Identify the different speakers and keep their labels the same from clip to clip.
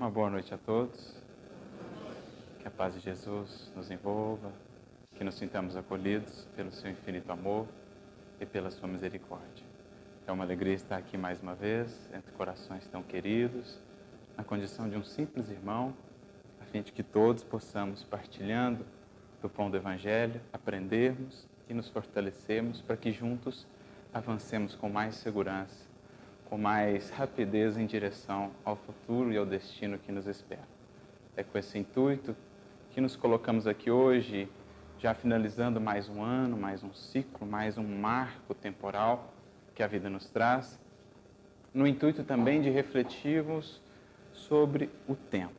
Speaker 1: Uma boa noite a todos. Que a paz de Jesus nos envolva, que nos sintamos acolhidos pelo seu infinito amor e pela sua misericórdia. É uma alegria estar aqui mais uma vez, entre corações tão queridos, na condição de um simples irmão, a fim de que todos possamos, partilhando do pão do Evangelho, aprendermos e nos fortalecermos para que juntos avancemos com mais segurança com mais rapidez em direção ao futuro e ao destino que nos espera. É com esse intuito que nos colocamos aqui hoje, já finalizando mais um ano, mais um ciclo, mais um marco temporal que a vida nos traz, no intuito também de refletirmos sobre o tempo.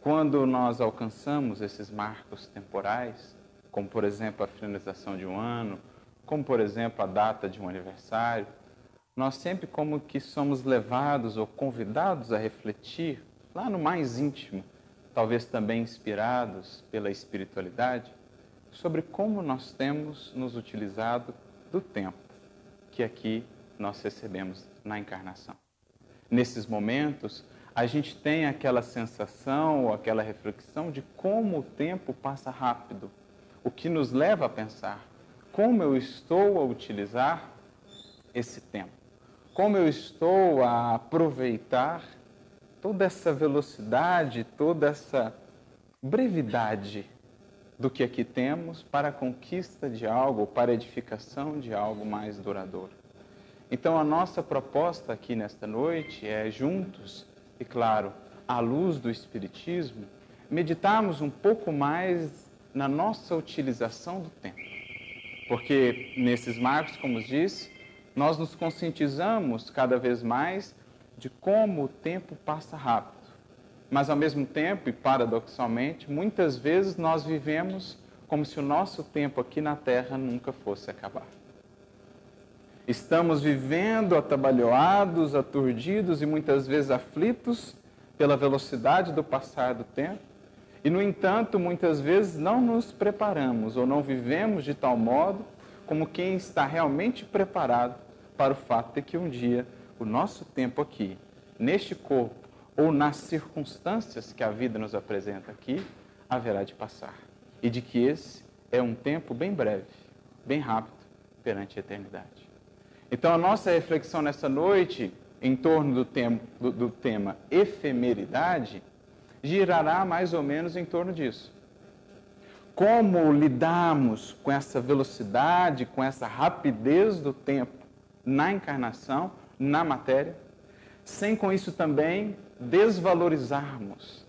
Speaker 1: Quando nós alcançamos esses marcos temporais, como por exemplo a finalização de um ano, como por exemplo a data de um aniversário, nós sempre como que somos levados ou convidados a refletir lá no mais íntimo, talvez também inspirados pela espiritualidade, sobre como nós temos nos utilizado do tempo que aqui nós recebemos na encarnação. Nesses momentos, a gente tem aquela sensação ou aquela reflexão de como o tempo passa rápido, o que nos leva a pensar como eu estou a utilizar esse tempo como eu estou a aproveitar toda essa velocidade, toda essa brevidade do que aqui temos para a conquista de algo, para a edificação de algo mais duradouro. Então, a nossa proposta aqui nesta noite é juntos, e claro, à luz do Espiritismo, meditarmos um pouco mais na nossa utilização do tempo. Porque nesses marcos, como disse, nós nos conscientizamos cada vez mais de como o tempo passa rápido. Mas, ao mesmo tempo, e paradoxalmente, muitas vezes nós vivemos como se o nosso tempo aqui na Terra nunca fosse acabar. Estamos vivendo atabalhoados, aturdidos e muitas vezes aflitos pela velocidade do passar do tempo, e, no entanto, muitas vezes não nos preparamos ou não vivemos de tal modo como quem está realmente preparado para o fato de que um dia o nosso tempo aqui, neste corpo, ou nas circunstâncias que a vida nos apresenta aqui, haverá de passar. E de que esse é um tempo bem breve, bem rápido, perante a eternidade. Então, a nossa reflexão nessa noite, em torno do, tema, do, do tema efemeridade, girará mais ou menos em torno disso. Como lidamos com essa velocidade, com essa rapidez do tempo na encarnação, na matéria, sem com isso também desvalorizarmos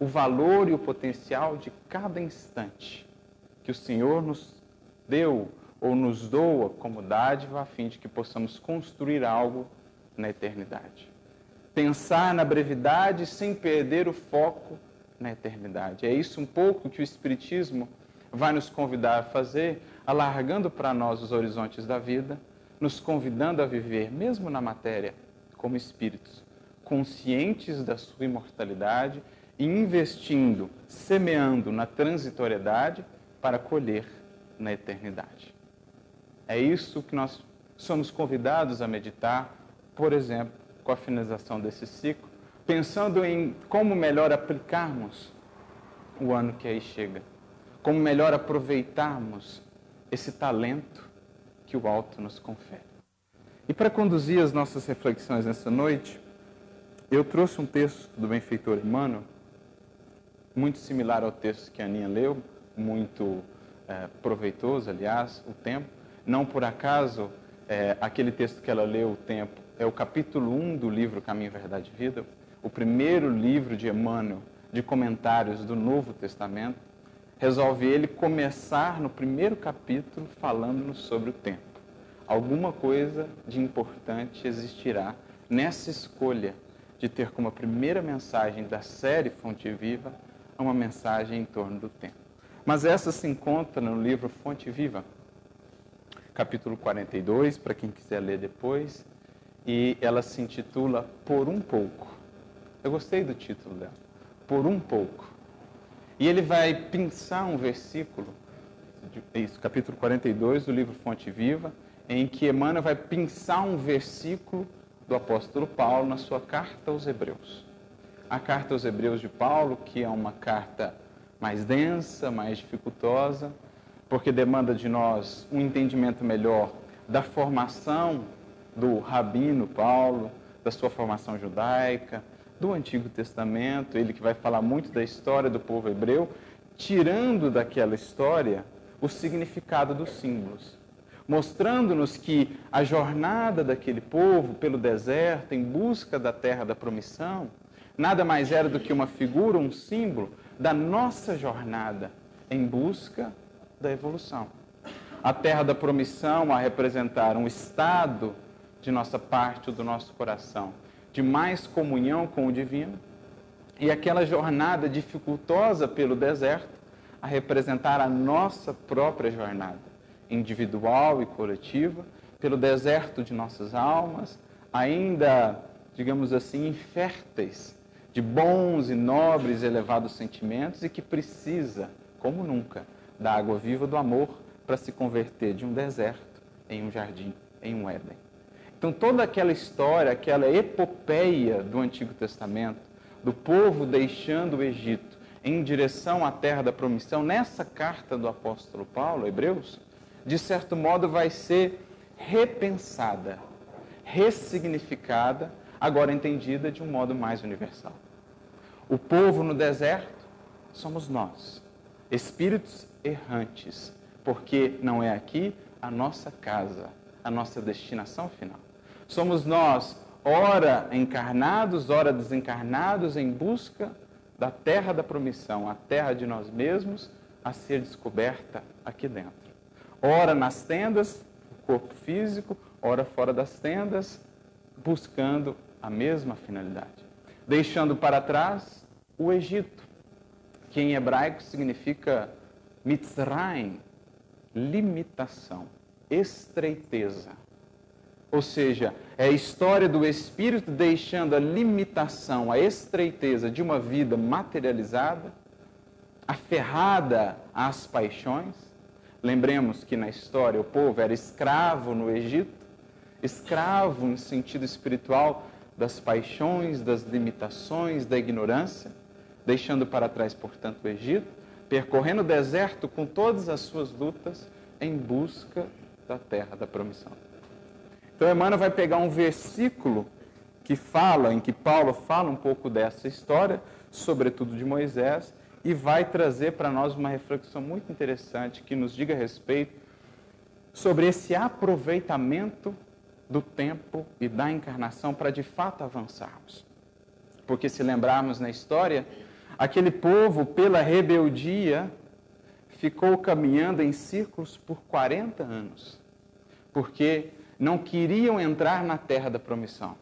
Speaker 1: o valor e o potencial de cada instante que o Senhor nos deu ou nos doa como dádiva a fim de que possamos construir algo na eternidade. Pensar na brevidade sem perder o foco na eternidade. É isso um pouco que o Espiritismo vai nos convidar a fazer, alargando para nós os horizontes da vida nos convidando a viver, mesmo na matéria, como espíritos, conscientes da sua imortalidade e investindo, semeando na transitoriedade para colher na eternidade. É isso que nós somos convidados a meditar, por exemplo, com a finalização desse ciclo, pensando em como melhor aplicarmos o ano que aí chega, como melhor aproveitarmos esse talento que o alto nos confere. E para conduzir as nossas reflexões nessa noite, eu trouxe um texto do benfeitor Emmanuel, muito similar ao texto que a Aninha leu, muito é, proveitoso, aliás, o tempo. Não por acaso, é, aquele texto que ela leu, o tempo, é o capítulo 1 do livro Caminho, Verdade e Vida, o primeiro livro de Emmanuel de comentários do Novo Testamento resolve ele começar no primeiro capítulo falando-nos sobre o tempo. Alguma coisa de importante existirá nessa escolha de ter como a primeira mensagem da série Fonte Viva uma mensagem em torno do tempo. Mas essa se encontra no livro Fonte Viva, capítulo 42, para quem quiser ler depois, e ela se intitula Por um pouco. Eu gostei do título dela, Por um pouco. E ele vai pensar um versículo, isso, capítulo 42 do livro Fonte Viva, em que Emmanuel vai pensar um versículo do apóstolo Paulo na sua carta aos Hebreus. a carta aos Hebreus de Paulo, que é uma carta mais densa, mais dificultosa, porque demanda de nós um entendimento melhor da formação do rabino Paulo, da sua formação judaica, do Antigo Testamento, ele que vai falar muito da história do povo hebreu, tirando daquela história o significado dos símbolos, mostrando-nos que a jornada daquele povo pelo deserto em busca da terra da promissão nada mais era do que uma figura, um símbolo da nossa jornada em busca da evolução. A terra da promissão a representar um estado de nossa parte, do nosso coração, de mais comunhão com o divino, e aquela jornada dificultosa pelo deserto a representar a nossa própria jornada, individual e coletiva, pelo deserto de nossas almas, ainda, digamos assim, inférteis de bons e nobres e elevados sentimentos e que precisa, como nunca, da água viva do amor para se converter de um deserto em um jardim, em um Éden. Então, toda aquela história, aquela epopeia do Antigo Testamento, do povo deixando o Egito em direção à terra da promissão, nessa carta do apóstolo Paulo, Hebreus, de certo modo vai ser repensada, ressignificada agora entendida de um modo mais universal. O povo no deserto somos nós, espíritos errantes, porque não é aqui a nossa casa, a nossa destinação final. Somos nós, ora encarnados, ora desencarnados, em busca da terra da promissão, a terra de nós mesmos, a ser descoberta aqui dentro. Ora nas tendas, o corpo físico, ora fora das tendas, buscando a mesma finalidade. Deixando para trás o Egito, que em hebraico significa Mitzrayim, limitação, estreiteza. Ou seja, é a história do espírito deixando a limitação, a estreiteza de uma vida materializada, aferrada às paixões. Lembremos que na história o povo era escravo no Egito, escravo em sentido espiritual das paixões, das limitações, da ignorância, deixando para trás, portanto, o Egito, percorrendo o deserto com todas as suas lutas em busca da terra da promissão. Então, Emmanuel vai pegar um versículo que fala, em que Paulo fala um pouco dessa história, sobretudo de Moisés, e vai trazer para nós uma reflexão muito interessante que nos diga respeito sobre esse aproveitamento do tempo e da encarnação para de fato avançarmos. Porque se lembrarmos na história, aquele povo, pela rebeldia, ficou caminhando em círculos por 40 anos, porque não queriam entrar na terra da promissão.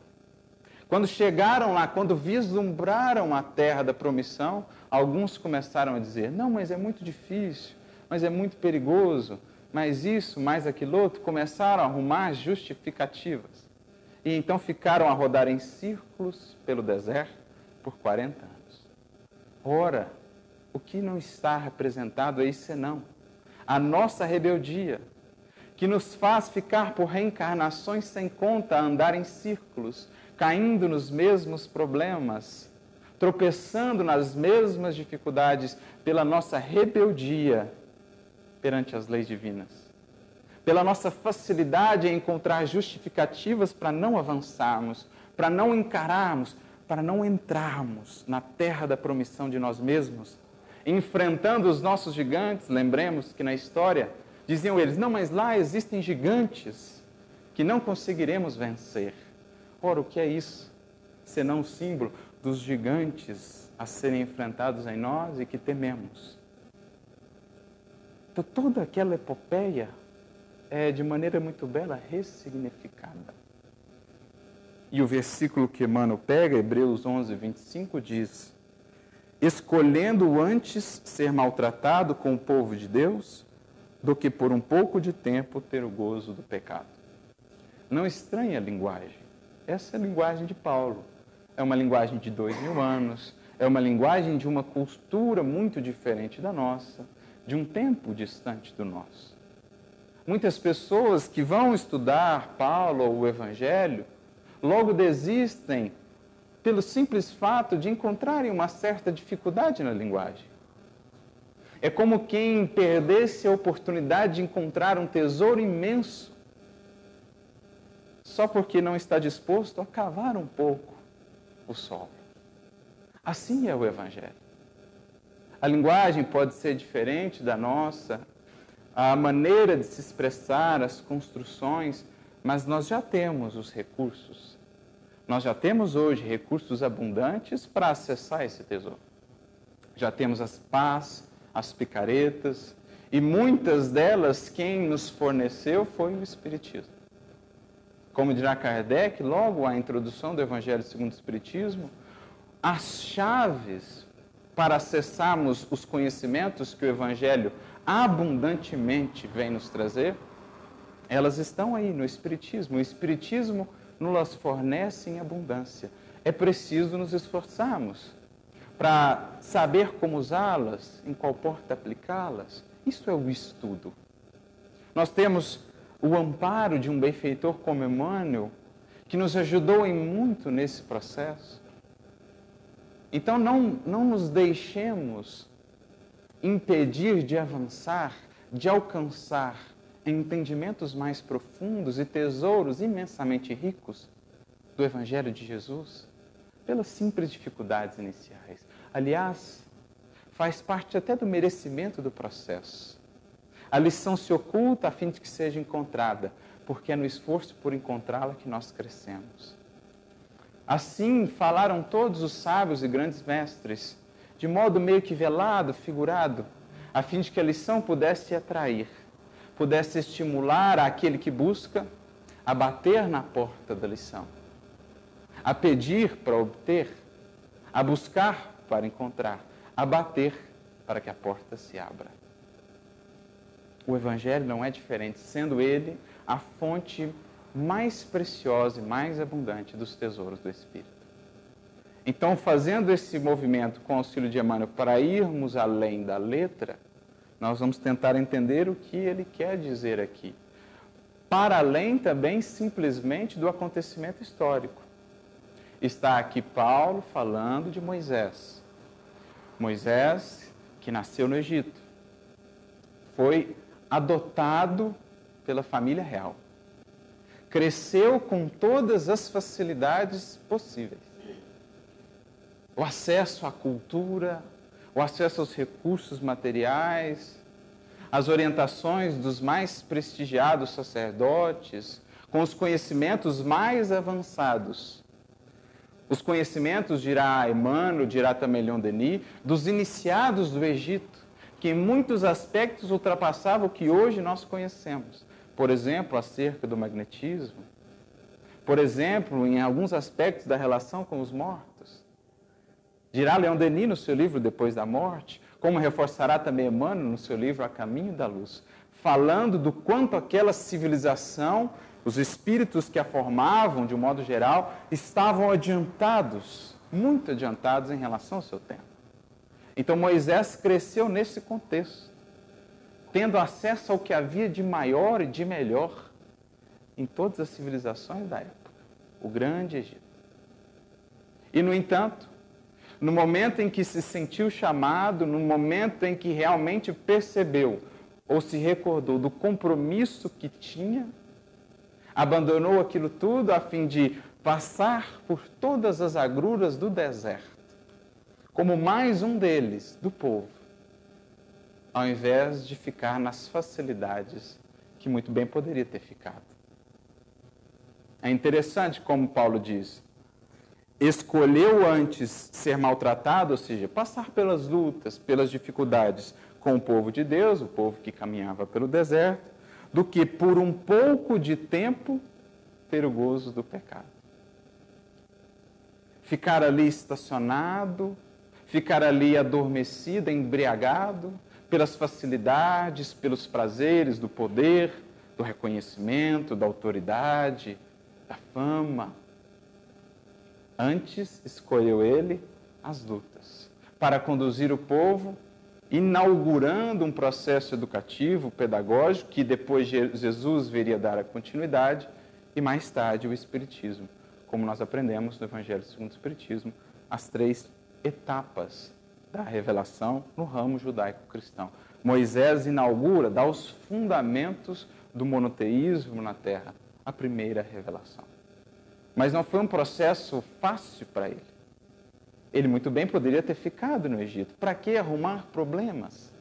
Speaker 1: Quando chegaram lá, quando vislumbraram a terra da promissão, alguns começaram a dizer: não, mas é muito difícil, mas é muito perigoso, mais isso, mais aquilo outro, começaram a arrumar justificativas. E então ficaram a rodar em círculos pelo deserto por 40 anos. Ora, o que não está representado aí senão a nossa rebeldia, que nos faz ficar por reencarnações sem conta, andar em círculos, caindo nos mesmos problemas, tropeçando nas mesmas dificuldades pela nossa rebeldia perante as leis divinas. Pela nossa facilidade em encontrar justificativas para não avançarmos, para não encararmos, para não entrarmos na terra da promissão de nós mesmos, enfrentando os nossos gigantes. Lembremos que na história diziam eles: não, mas lá existem gigantes que não conseguiremos vencer. Ora, o que é isso? Senão o símbolo dos gigantes a serem enfrentados em nós e que tememos. Então, toda aquela epopeia é, de maneira muito bela, ressignificada. E o versículo que Emmanuel pega, Hebreus 11, 25, diz: Escolhendo antes ser maltratado com o povo de Deus, do que por um pouco de tempo ter o gozo do pecado. Não estranha a linguagem. Essa é a linguagem de Paulo. É uma linguagem de dois mil anos, é uma linguagem de uma cultura muito diferente da nossa de um tempo distante do nosso. Muitas pessoas que vão estudar Paulo ou o Evangelho logo desistem pelo simples fato de encontrarem uma certa dificuldade na linguagem. É como quem perdesse a oportunidade de encontrar um tesouro imenso só porque não está disposto a cavar um pouco o solo. Assim é o Evangelho. A linguagem pode ser diferente da nossa, a maneira de se expressar, as construções, mas nós já temos os recursos. Nós já temos hoje recursos abundantes para acessar esse tesouro. Já temos as pás, as picaretas, e muitas delas quem nos forneceu foi o Espiritismo. Como dirá Kardec, logo à introdução do Evangelho segundo o Espiritismo, as chaves para acessarmos os conhecimentos que o Evangelho abundantemente vem nos trazer, elas estão aí no Espiritismo. O Espiritismo nos fornece em abundância. É preciso nos esforçarmos para saber como usá-las, em qual porta aplicá-las. Isso é o estudo. Nós temos o amparo de um benfeitor como Emmanuel, que nos ajudou em muito nesse processo. Então não, não nos deixemos impedir de avançar, de alcançar entendimentos mais profundos e tesouros imensamente ricos do Evangelho de Jesus pelas simples dificuldades iniciais. Aliás, faz parte até do merecimento do processo. A lição se oculta a fim de que seja encontrada, porque é no esforço por encontrá-la que nós crescemos. Assim falaram todos os sábios e grandes mestres, de modo meio que velado, figurado, a fim de que a lição pudesse atrair, pudesse estimular aquele que busca a bater na porta da lição, a pedir para obter, a buscar para encontrar, a bater para que a porta se abra. O Evangelho não é diferente, sendo ele a fonte mais preciosa e mais abundante dos tesouros do Espírito. Então, fazendo esse movimento com o auxílio de Emmanuel para irmos além da letra, nós vamos tentar entender o que ele quer dizer aqui. Para além também simplesmente do acontecimento histórico. Está aqui Paulo falando de Moisés. Moisés, que nasceu no Egito, foi adotado pela família real. Cresceu com todas as facilidades possíveis. O acesso à cultura, o acesso aos recursos materiais, as orientações dos mais prestigiados sacerdotes, com os conhecimentos mais avançados os conhecimentos, dirá Emmanuel, dirá também Leon Denis, dos iniciados do Egito, que em muitos aspectos ultrapassavam o que hoje nós conhecemos. Por exemplo, acerca do magnetismo. Por exemplo, em alguns aspectos da relação com os mortos. Dirá Leon Denis no seu livro Depois da Morte, como reforçará também Emmanuel no seu livro A Caminho da Luz, falando do quanto aquela civilização os espíritos que a formavam, de um modo geral, estavam adiantados, muito adiantados em relação ao seu tempo. Então Moisés cresceu nesse contexto, tendo acesso ao que havia de maior e de melhor em todas as civilizações da época, o grande Egito. E, no entanto, no momento em que se sentiu chamado, no momento em que realmente percebeu ou se recordou do compromisso que tinha abandonou aquilo tudo a fim de passar por todas as agruras do deserto, como mais um deles, do povo, ao invés de ficar nas facilidades que muito bem poderia ter ficado. É interessante como Paulo diz: escolheu antes ser maltratado, ou seja, passar pelas lutas, pelas dificuldades com o povo de Deus, o povo que caminhava pelo deserto, do que por um pouco de tempo ter o gozo do pecado. Ficar ali estacionado, ficar ali adormecido, embriagado pelas facilidades, pelos prazeres do poder, do reconhecimento, da autoridade, da fama. Antes escolheu ele as lutas para conduzir o povo inaugurando um processo educativo, pedagógico, que depois Jesus viria dar a continuidade, e mais tarde o Espiritismo, como nós aprendemos no Evangelho segundo o Espiritismo, as três etapas da revelação no ramo judaico-cristão. Moisés inaugura, dá os fundamentos do monoteísmo na terra, a primeira revelação. Mas não foi um processo fácil para ele. Ele muito bem poderia ter ficado no Egito. Para que arrumar problemas?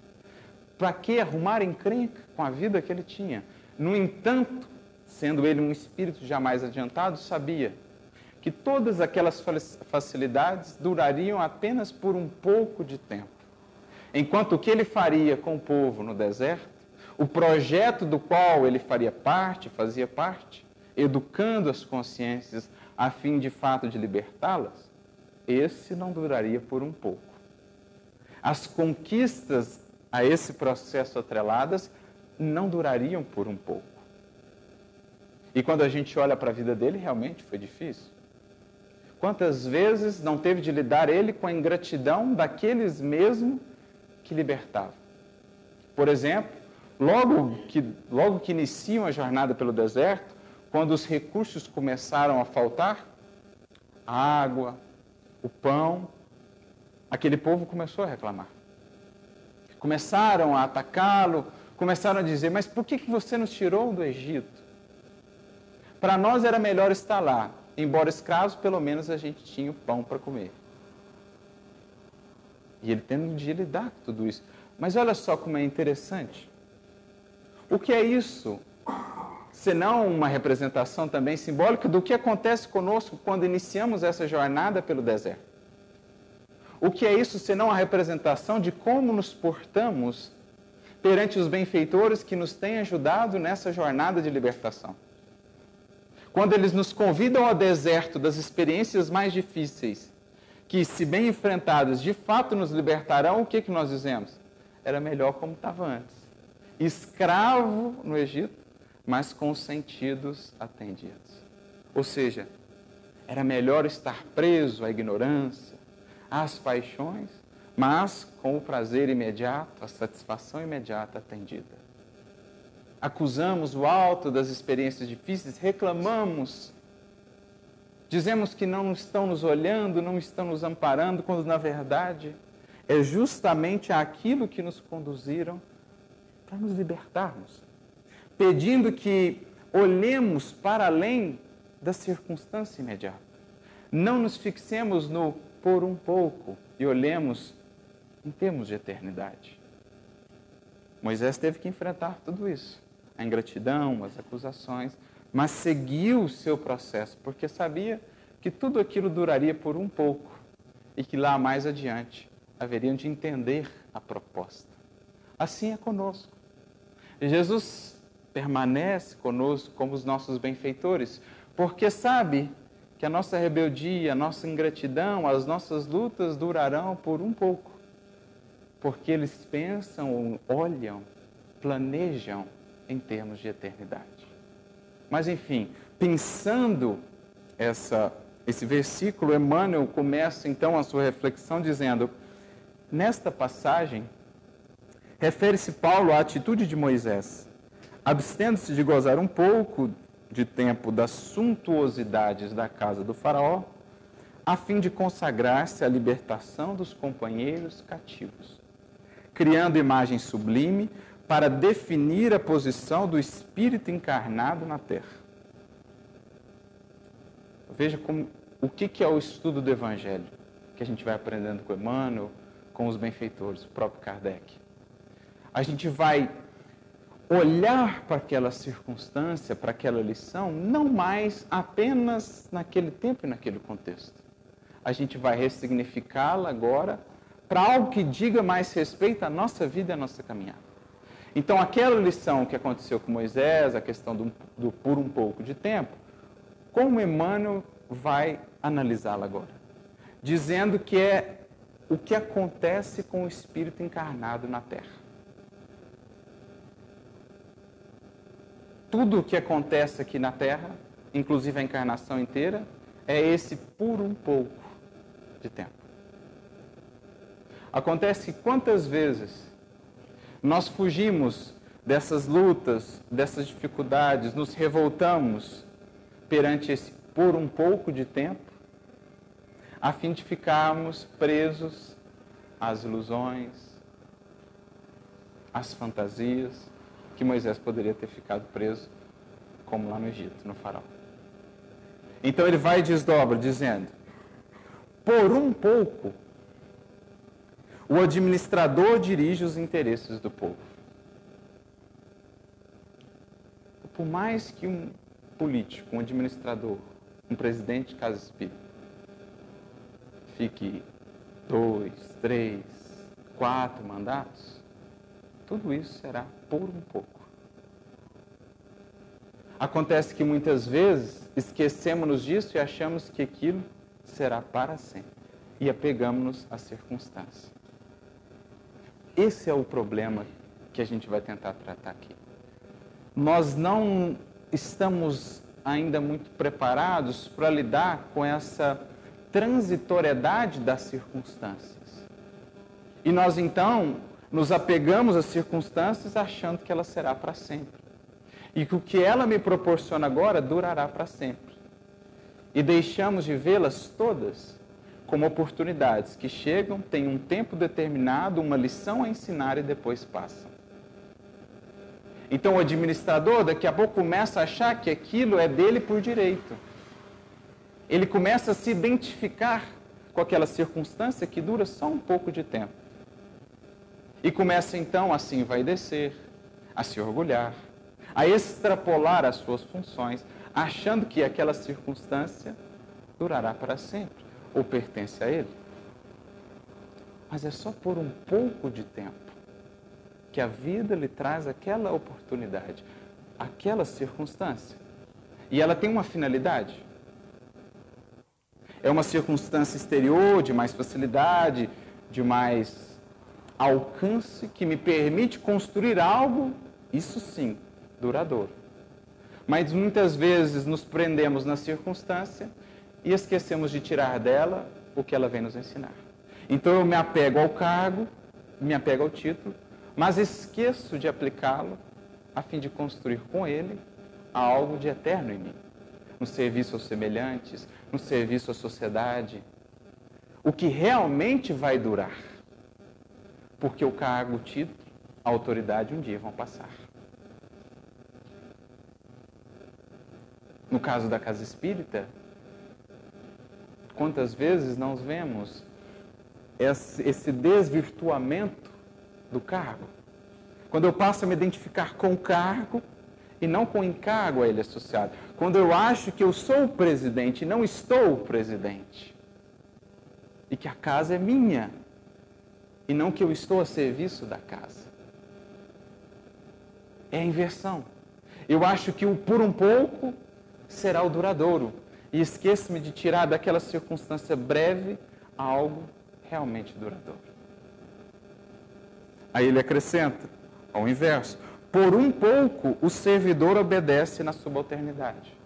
Speaker 1: Para que arrumar encrenca com a vida que ele tinha? No entanto, sendo ele um espírito jamais adiantado, sabia que todas aquelas facilidades durariam apenas por um pouco de tempo. Enquanto o que ele faria com o povo no deserto, o projeto do qual ele faria parte, fazia parte, educando as consciências a fim de fato de libertá-las, esse não duraria por um pouco. As conquistas a esse processo atreladas não durariam por um pouco. E quando a gente olha para a vida dele, realmente foi difícil. Quantas vezes não teve de lidar ele com a ingratidão daqueles mesmo que libertavam? Por exemplo, logo que, logo que iniciam a jornada pelo deserto, quando os recursos começaram a faltar, a água, o pão, aquele povo começou a reclamar. Começaram a atacá-lo, começaram a dizer: Mas por que, que você nos tirou do Egito? Para nós era melhor estar lá, embora escravos, pelo menos a gente tinha o pão para comer. E ele tendo de lidar com tudo isso. Mas olha só como é interessante. O que é isso? Senão uma representação também simbólica do que acontece conosco quando iniciamos essa jornada pelo deserto. O que é isso senão a representação de como nos portamos perante os benfeitores que nos têm ajudado nessa jornada de libertação? Quando eles nos convidam ao deserto das experiências mais difíceis, que, se bem enfrentadas, de fato nos libertarão, o que, que nós dizemos? Era melhor como estava antes. Escravo no Egito, mas com os sentidos atendidos. Ou seja, era melhor estar preso à ignorância, às paixões, mas com o prazer imediato, a satisfação imediata atendida acusamos o alto das experiências difíceis, reclamamos, dizemos que não estão nos olhando, não estão nos amparando, quando na verdade é justamente aquilo que nos conduziram para nos libertarmos, pedindo que olhemos para além da circunstância imediata. Não nos fixemos no por um pouco e olhemos em termos de eternidade. Moisés teve que enfrentar tudo isso a ingratidão, as acusações, mas seguiu o seu processo, porque sabia que tudo aquilo duraria por um pouco e que lá mais adiante haveriam de entender a proposta. Assim é conosco. Jesus permanece conosco como os nossos benfeitores, porque sabe que a nossa rebeldia, a nossa ingratidão, as nossas lutas durarão por um pouco. Porque eles pensam, olham, planejam em termos de eternidade. Mas, enfim, pensando essa, esse versículo, Emmanuel começa então a sua reflexão dizendo: nesta passagem, refere-se Paulo à atitude de Moisés, abstendo-se de gozar um pouco de tempo das suntuosidades da casa do Faraó, a fim de consagrar-se à libertação dos companheiros cativos, criando imagem sublime para definir a posição do Espírito encarnado na Terra. Veja como, o que, que é o estudo do Evangelho, que a gente vai aprendendo com Emmanuel, com os benfeitores, o próprio Kardec. A gente vai olhar para aquela circunstância, para aquela lição, não mais apenas naquele tempo e naquele contexto. A gente vai ressignificá-la agora para algo que diga mais respeito à nossa vida e à nossa caminhada. Então, aquela lição que aconteceu com Moisés, a questão do, do por um pouco de tempo, como Emmanuel vai analisá-la agora? Dizendo que é o que acontece com o Espírito encarnado na Terra. Tudo o que acontece aqui na Terra, inclusive a encarnação inteira, é esse por um pouco de tempo. Acontece quantas vezes nós fugimos dessas lutas, dessas dificuldades, nos revoltamos perante esse por um pouco de tempo, a fim de ficarmos presos às ilusões, às fantasias que Moisés poderia ter ficado preso, como lá no Egito, no faraó. Então ele vai e desdobra, dizendo: por um pouco, o administrador dirige os interesses do povo. Por mais que um político, um administrador, um presidente de casa espírita, fique dois, três, quatro mandatos, tudo isso será por um pouco. Acontece que muitas vezes esquecemos disso e achamos que aquilo será para sempre. E apegamos-nos à circunstância. Esse é o problema que a gente vai tentar tratar aqui. Nós não estamos ainda muito preparados para lidar com essa transitoriedade das circunstâncias. E nós então nos apegamos às circunstâncias achando que ela será para sempre. E que o que ela me proporciona agora durará para sempre. E deixamos de vê-las todas como oportunidades que chegam, têm um tempo determinado, uma lição a ensinar e depois passam. Então o administrador daqui a pouco começa a achar que aquilo é dele por direito. Ele começa a se identificar com aquela circunstância que dura só um pouco de tempo. E começa então assim vai descer, a se orgulhar, a extrapolar as suas funções, achando que aquela circunstância durará para sempre ou pertence a ele. Mas é só por um pouco de tempo que a vida lhe traz aquela oportunidade, aquela circunstância. E ela tem uma finalidade. É uma circunstância exterior de mais facilidade, de mais alcance, que me permite construir algo, isso sim, duradouro. Mas muitas vezes nos prendemos na circunstância e esquecemos de tirar dela o que ela vem nos ensinar. Então eu me apego ao cargo, me apego ao título, mas esqueço de aplicá-lo a fim de construir com ele algo de eterno em mim, no serviço aos semelhantes, no serviço à sociedade, o que realmente vai durar, porque o cargo, o título, a autoridade um dia vão passar. No caso da casa espírita, Quantas vezes nós vemos esse desvirtuamento do cargo? Quando eu passo a me identificar com o cargo e não com o encargo a ele associado. Quando eu acho que eu sou o presidente e não estou o presidente. E que a casa é minha e não que eu estou a serviço da casa. É a inversão. Eu acho que o por um pouco será o duradouro e esqueço-me de tirar daquela circunstância breve algo realmente duradouro. Aí ele acrescenta, ao inverso, por um pouco o servidor obedece na subalternidade.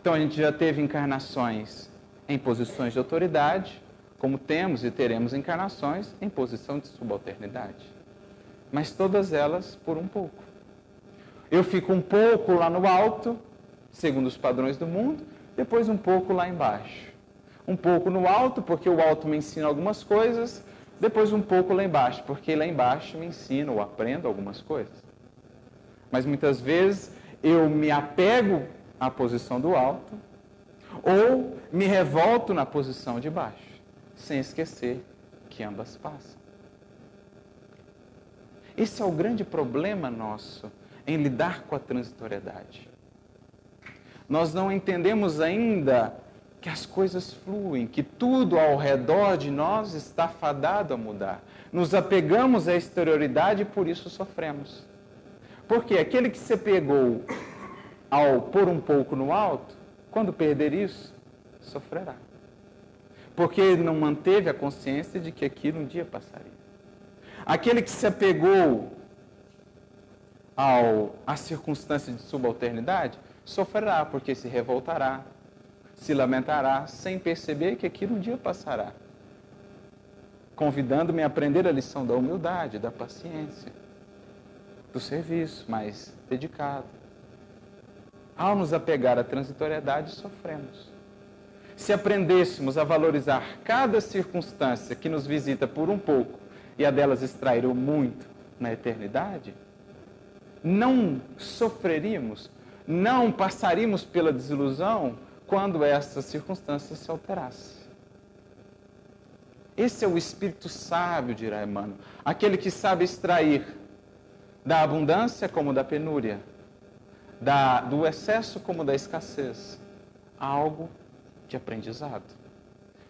Speaker 1: Então a gente já teve encarnações em posições de autoridade, como temos e teremos encarnações em posição de subalternidade. Mas todas elas por um pouco. Eu fico um pouco lá no alto, segundo os padrões do mundo, depois um pouco lá embaixo. Um pouco no alto, porque o alto me ensina algumas coisas, depois um pouco lá embaixo, porque lá embaixo me ensina ou aprendo algumas coisas. Mas muitas vezes eu me apego à posição do alto ou me revolto na posição de baixo, sem esquecer que ambas passam. Esse é o grande problema nosso em lidar com a transitoriedade. Nós não entendemos ainda que as coisas fluem, que tudo ao redor de nós está fadado a mudar. Nos apegamos à exterioridade e por isso sofremos. Porque aquele que se pegou ao pôr um pouco no alto, quando perder isso, sofrerá. Porque não manteve a consciência de que aquilo um dia passaria. Aquele que se apegou ao, à circunstância de subalternidade, sofrerá, porque se revoltará, se lamentará, sem perceber que aquilo um dia passará. Convidando-me a aprender a lição da humildade, da paciência, do serviço mais dedicado. Ao nos apegar à transitoriedade, sofremos. Se aprendêssemos a valorizar cada circunstância que nos visita por um pouco e a delas extrair o muito na eternidade, não sofreríamos, não passaríamos pela desilusão quando essa circunstância se alterasse. Esse é o espírito sábio, dirá Emmanuel, aquele que sabe extrair da abundância como da penúria, da, do excesso como da escassez, algo de aprendizado.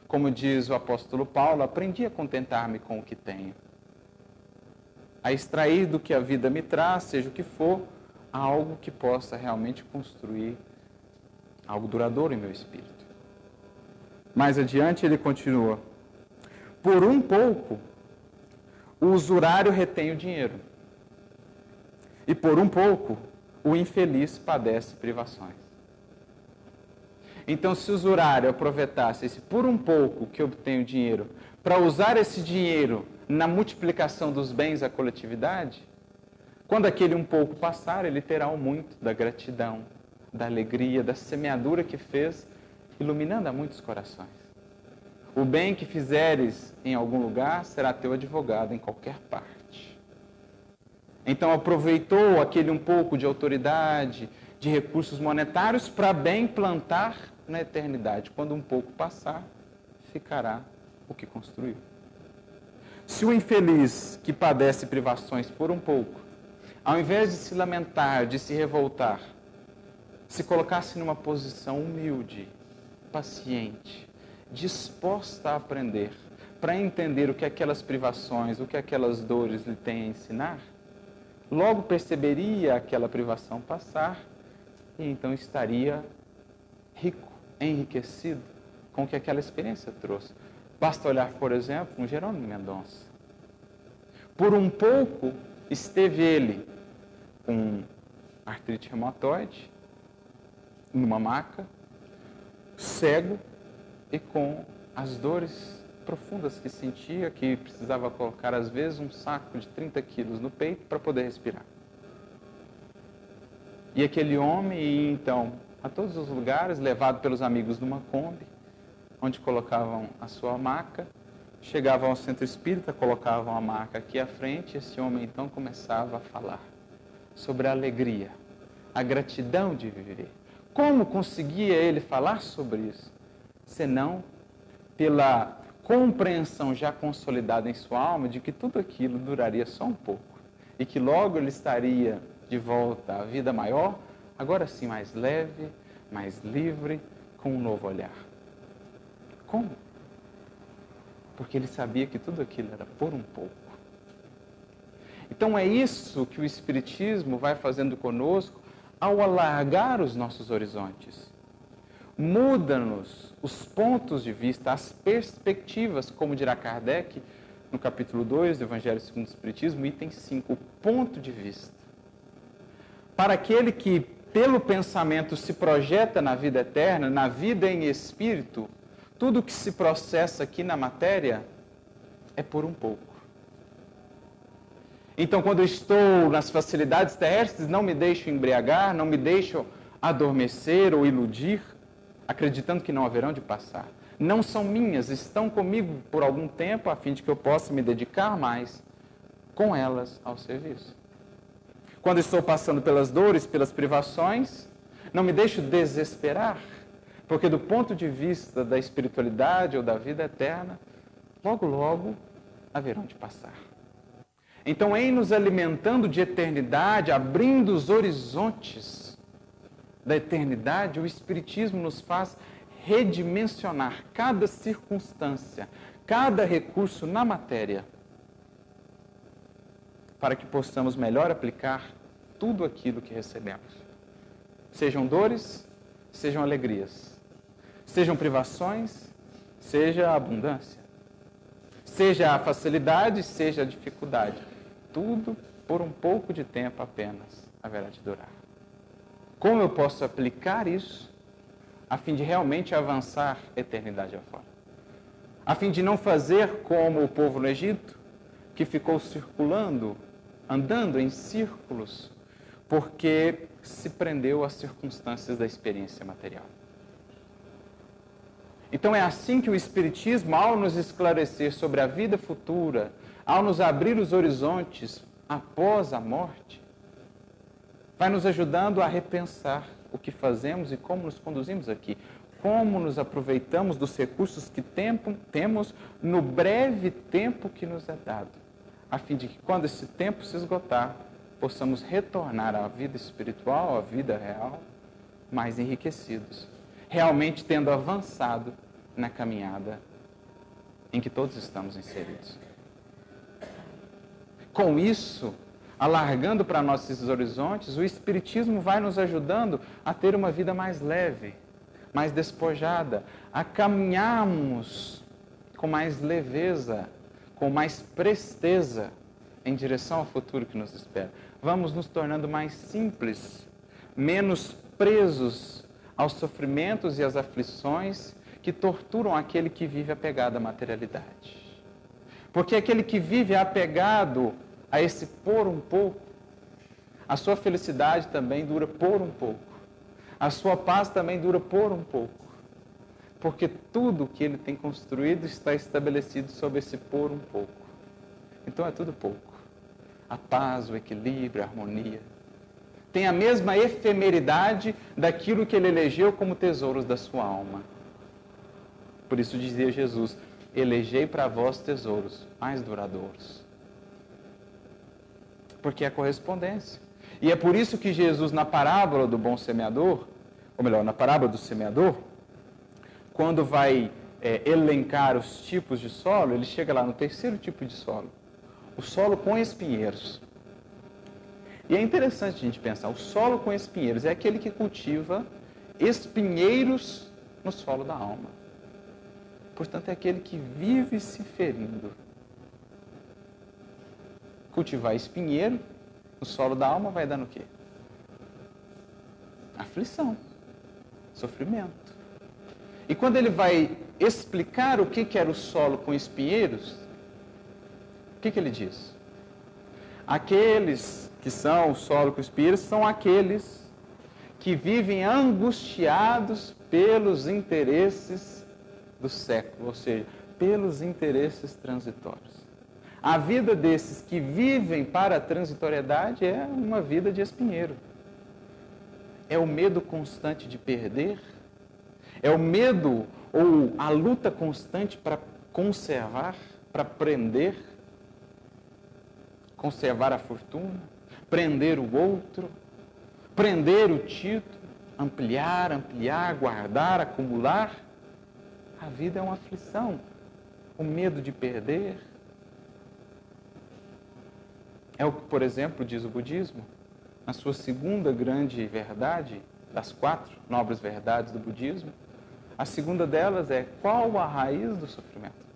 Speaker 1: Como diz o apóstolo Paulo, aprendi a contentar-me com o que tenho. A extrair do que a vida me traz, seja o que for, algo que possa realmente construir algo duradouro em meu espírito. Mais adiante ele continua: Por um pouco, o usurário retém o dinheiro e por um pouco o infeliz padece privações. Então, se o usurário aproveitasse esse por um pouco que obtém o dinheiro para usar esse dinheiro na multiplicação dos bens à coletividade, quando aquele um pouco passar, ele terá o muito da gratidão, da alegria, da semeadura que fez, iluminando a muitos corações. O bem que fizeres em algum lugar será teu advogado em qualquer parte. Então aproveitou aquele um pouco de autoridade, de recursos monetários para bem plantar na eternidade. Quando um pouco passar, ficará o que construiu. Se o infeliz que padece privações por um pouco, ao invés de se lamentar, de se revoltar, se colocasse numa posição humilde, paciente, disposta a aprender, para entender o que aquelas privações, o que aquelas dores lhe têm a ensinar, logo perceberia aquela privação passar e então estaria rico, enriquecido com o que aquela experiência trouxe. Basta olhar, por exemplo, um Jerônimo Mendonça. Por um pouco esteve ele com artrite reumatoide, numa maca, cego e com as dores profundas que sentia, que precisava colocar às vezes um saco de 30 quilos no peito para poder respirar. E aquele homem então a todos os lugares, levado pelos amigos numa Kombi, onde colocavam a sua maca, chegavam ao centro espírita, colocavam a maca aqui à frente, e esse homem então começava a falar sobre a alegria, a gratidão de viver. Como conseguia ele falar sobre isso? Senão pela compreensão já consolidada em sua alma de que tudo aquilo duraria só um pouco e que logo ele estaria de volta à vida maior, agora sim mais leve, mais livre, com um novo olhar. Como? Porque ele sabia que tudo aquilo era por um pouco. Então é isso que o Espiritismo vai fazendo conosco ao alargar os nossos horizontes muda-nos os pontos de vista, as perspectivas, como dirá Kardec no capítulo 2 do Evangelho segundo o Espiritismo, item 5, o ponto de vista. Para aquele que, pelo pensamento, se projeta na vida eterna, na vida em espírito, tudo que se processa aqui na matéria é por um pouco. Então, quando eu estou nas facilidades terrestres, não me deixo embriagar, não me deixo adormecer ou iludir, acreditando que não haverão de passar. Não são minhas, estão comigo por algum tempo, a fim de que eu possa me dedicar mais com elas ao serviço. Quando estou passando pelas dores, pelas privações, não me deixo desesperar, porque do ponto de vista da espiritualidade ou da vida eterna, logo, logo haverão de passar. Então, em nos alimentando de eternidade, abrindo os horizontes, da eternidade, o Espiritismo nos faz redimensionar cada circunstância, cada recurso na matéria, para que possamos melhor aplicar tudo aquilo que recebemos. Sejam dores, sejam alegrias, sejam privações, seja a abundância, seja a facilidade, seja a dificuldade. Tudo por um pouco de tempo apenas haverá de durar. Como eu posso aplicar isso a fim de realmente avançar eternidade afora? A fim de não fazer como o povo no Egito, que ficou circulando, andando em círculos, porque se prendeu às circunstâncias da experiência material. Então é assim que o Espiritismo, ao nos esclarecer sobre a vida futura, ao nos abrir os horizontes após a morte, vai nos ajudando a repensar o que fazemos e como nos conduzimos aqui. Como nos aproveitamos dos recursos que tempo, temos no breve tempo que nos é dado, a fim de que, quando esse tempo se esgotar, possamos retornar à vida espiritual, à vida real, mais enriquecidos, realmente tendo avançado na caminhada em que todos estamos inseridos. Com isso, alargando para nossos horizontes, o Espiritismo vai nos ajudando a ter uma vida mais leve, mais despojada, a caminharmos com mais leveza, com mais presteza em direção ao futuro que nos espera. Vamos nos tornando mais simples, menos presos aos sofrimentos e às aflições que torturam aquele que vive apegado à materialidade. Porque aquele que vive apegado a esse por um pouco, a sua felicidade também dura por um pouco. A sua paz também dura por um pouco. Porque tudo que ele tem construído está estabelecido sobre esse por um pouco. Então é tudo pouco. A paz, o equilíbrio, a harmonia. Tem a mesma efemeridade daquilo que ele elegeu como tesouros da sua alma. Por isso dizia Jesus: Elegei para vós tesouros mais duradouros. Porque é correspondência. E é por isso que Jesus, na parábola do bom semeador, ou melhor, na parábola do semeador, quando vai é, elencar os tipos de solo, ele chega lá no terceiro tipo de solo, o solo com espinheiros. E é interessante a gente pensar, o solo com espinheiros é aquele que cultiva espinheiros no solo da alma. Portanto, é aquele que vive se ferindo. Cultivar espinheiro no solo da alma vai dar no quê? Aflição, sofrimento. E quando ele vai explicar o que, que era o solo com espinheiros, o que, que ele diz? Aqueles que são o solo com espinheiros são aqueles que vivem angustiados pelos interesses do século, ou seja, pelos interesses transitórios. A vida desses que vivem para a transitoriedade é uma vida de espinheiro. É o medo constante de perder, é o medo ou a luta constante para conservar, para prender, conservar a fortuna, prender o outro, prender o título, ampliar, ampliar, guardar, acumular a vida é uma aflição. O medo de perder. É o que, por exemplo, diz o budismo, na sua segunda grande verdade, das quatro nobres verdades do budismo. A segunda delas é qual a raiz do sofrimento?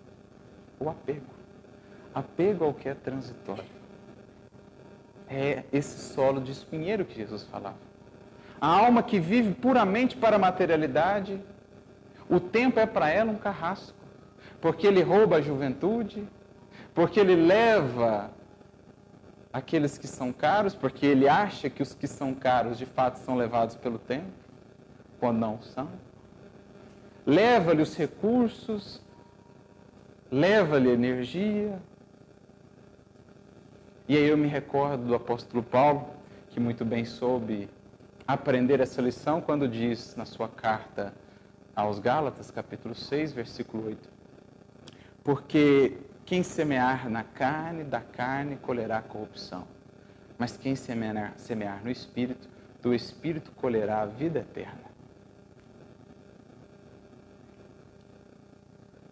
Speaker 1: O apego. Apego ao que é transitório. É esse solo de espinheiro que Jesus falava. A alma que vive puramente para a materialidade o tempo é para ela um carrasco, porque ele rouba a juventude, porque ele leva aqueles que são caros, porque ele acha que os que são caros de fato são levados pelo tempo, quando não são. Leva-lhe os recursos, leva-lhe energia. E aí eu me recordo do apóstolo Paulo, que muito bem soube aprender essa lição quando diz na sua carta aos Gálatas, capítulo 6, versículo 8. Porque quem semear na carne, da carne colherá corrupção. Mas quem semear, semear no espírito, do espírito colherá a vida eterna.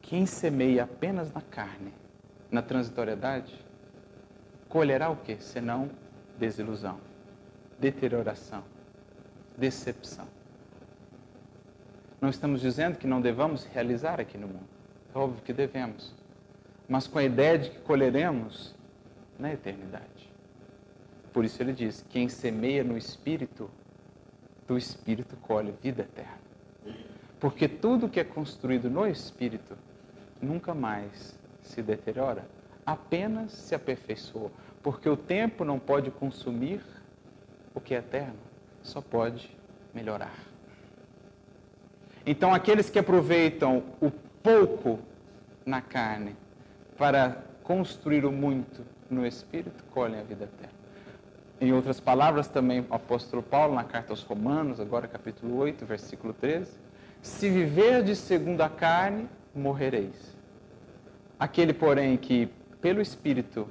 Speaker 1: Quem semeia apenas na carne, na transitoriedade, colherá o que? Senão desilusão, deterioração, decepção. Não estamos dizendo que não devamos realizar aqui no mundo. É óbvio que devemos. Mas com a ideia de que colheremos na eternidade. Por isso ele diz: quem semeia no espírito, do espírito colhe vida eterna. Porque tudo que é construído no espírito nunca mais se deteriora, apenas se aperfeiçoa. Porque o tempo não pode consumir o que é eterno só pode melhorar. Então, aqueles que aproveitam o pouco na carne para construir o muito no espírito, colhem a vida eterna. Em outras palavras, também o apóstolo Paulo, na carta aos Romanos, agora capítulo 8, versículo 13: Se viverdes segundo a carne, morrereis. Aquele, porém, que pelo Espírito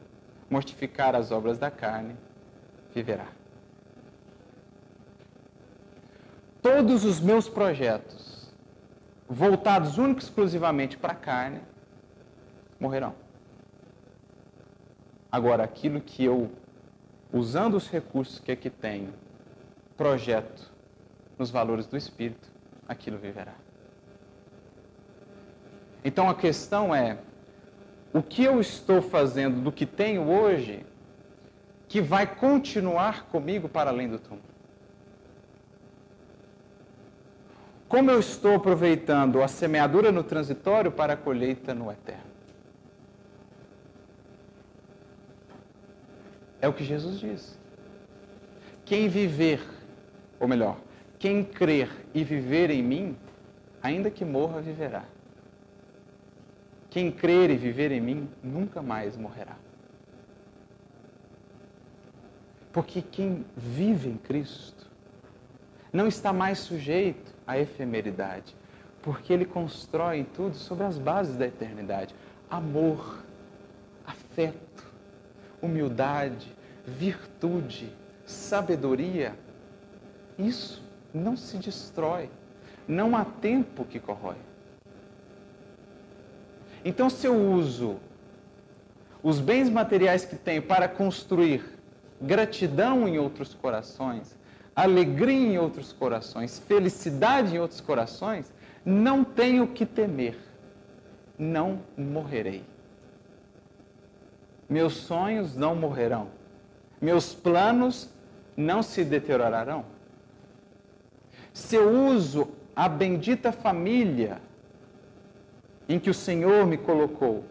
Speaker 1: mortificar as obras da carne, viverá. Todos os meus projetos, voltados única e exclusivamente para a carne, morrerão. Agora, aquilo que eu, usando os recursos que aqui tenho, projeto nos valores do Espírito, aquilo viverá. Então a questão é: o que eu estou fazendo do que tenho hoje que vai continuar comigo para além do túmulo? Como eu estou aproveitando a semeadura no transitório para a colheita no eterno? É o que Jesus diz. Quem viver, ou melhor, quem crer e viver em mim, ainda que morra, viverá. Quem crer e viver em mim nunca mais morrerá. Porque quem vive em Cristo não está mais sujeito à efemeridade, porque ele constrói tudo sobre as bases da eternidade: amor, afeto, humildade, virtude, sabedoria. Isso não se destrói. Não há tempo que corrói. Então, se eu uso os bens materiais que tenho para construir gratidão em outros corações, alegria em outros corações, felicidade em outros corações, não tenho que temer, não morrerei. Meus sonhos não morrerão, meus planos não se deteriorarão. Se eu uso a bendita família em que o Senhor me colocou,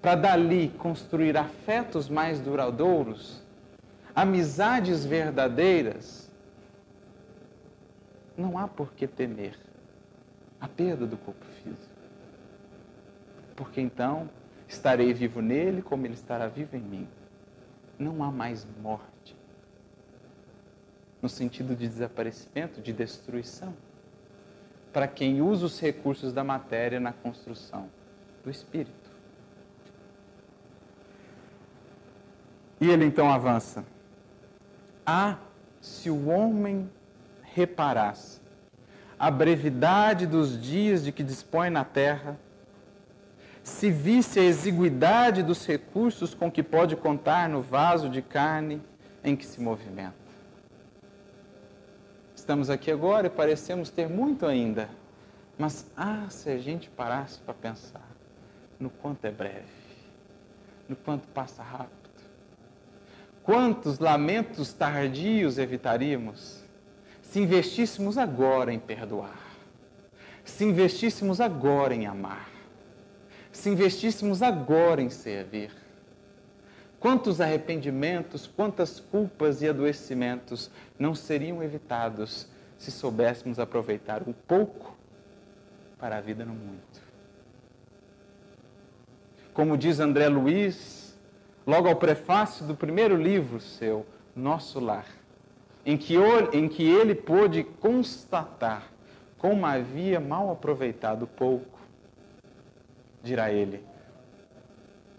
Speaker 1: para dali construir afetos mais duradouros, amizades verdadeiras, não há por que temer a perda do corpo físico. Porque então estarei vivo nele como ele estará vivo em mim. Não há mais morte. No sentido de desaparecimento, de destruição para quem usa os recursos da matéria na construção do espírito. E ele então avança. Ah, se o homem reparasse a brevidade dos dias de que dispõe na terra, se visse a exiguidade dos recursos com que pode contar no vaso de carne em que se movimenta. Estamos aqui agora e parecemos ter muito ainda. Mas, ah, se a gente parasse para pensar no quanto é breve, no quanto passa rápido. Quantos lamentos tardios evitaríamos se investíssemos agora em perdoar, se investíssemos agora em amar, se investíssemos agora em servir Quantos arrependimentos, quantas culpas e adoecimentos não seriam evitados se soubéssemos aproveitar o pouco para a vida no muito? Como diz André Luiz, logo ao prefácio do primeiro livro seu, Nosso Lar, em que, em que ele pôde constatar como havia mal aproveitado pouco, dirá ele,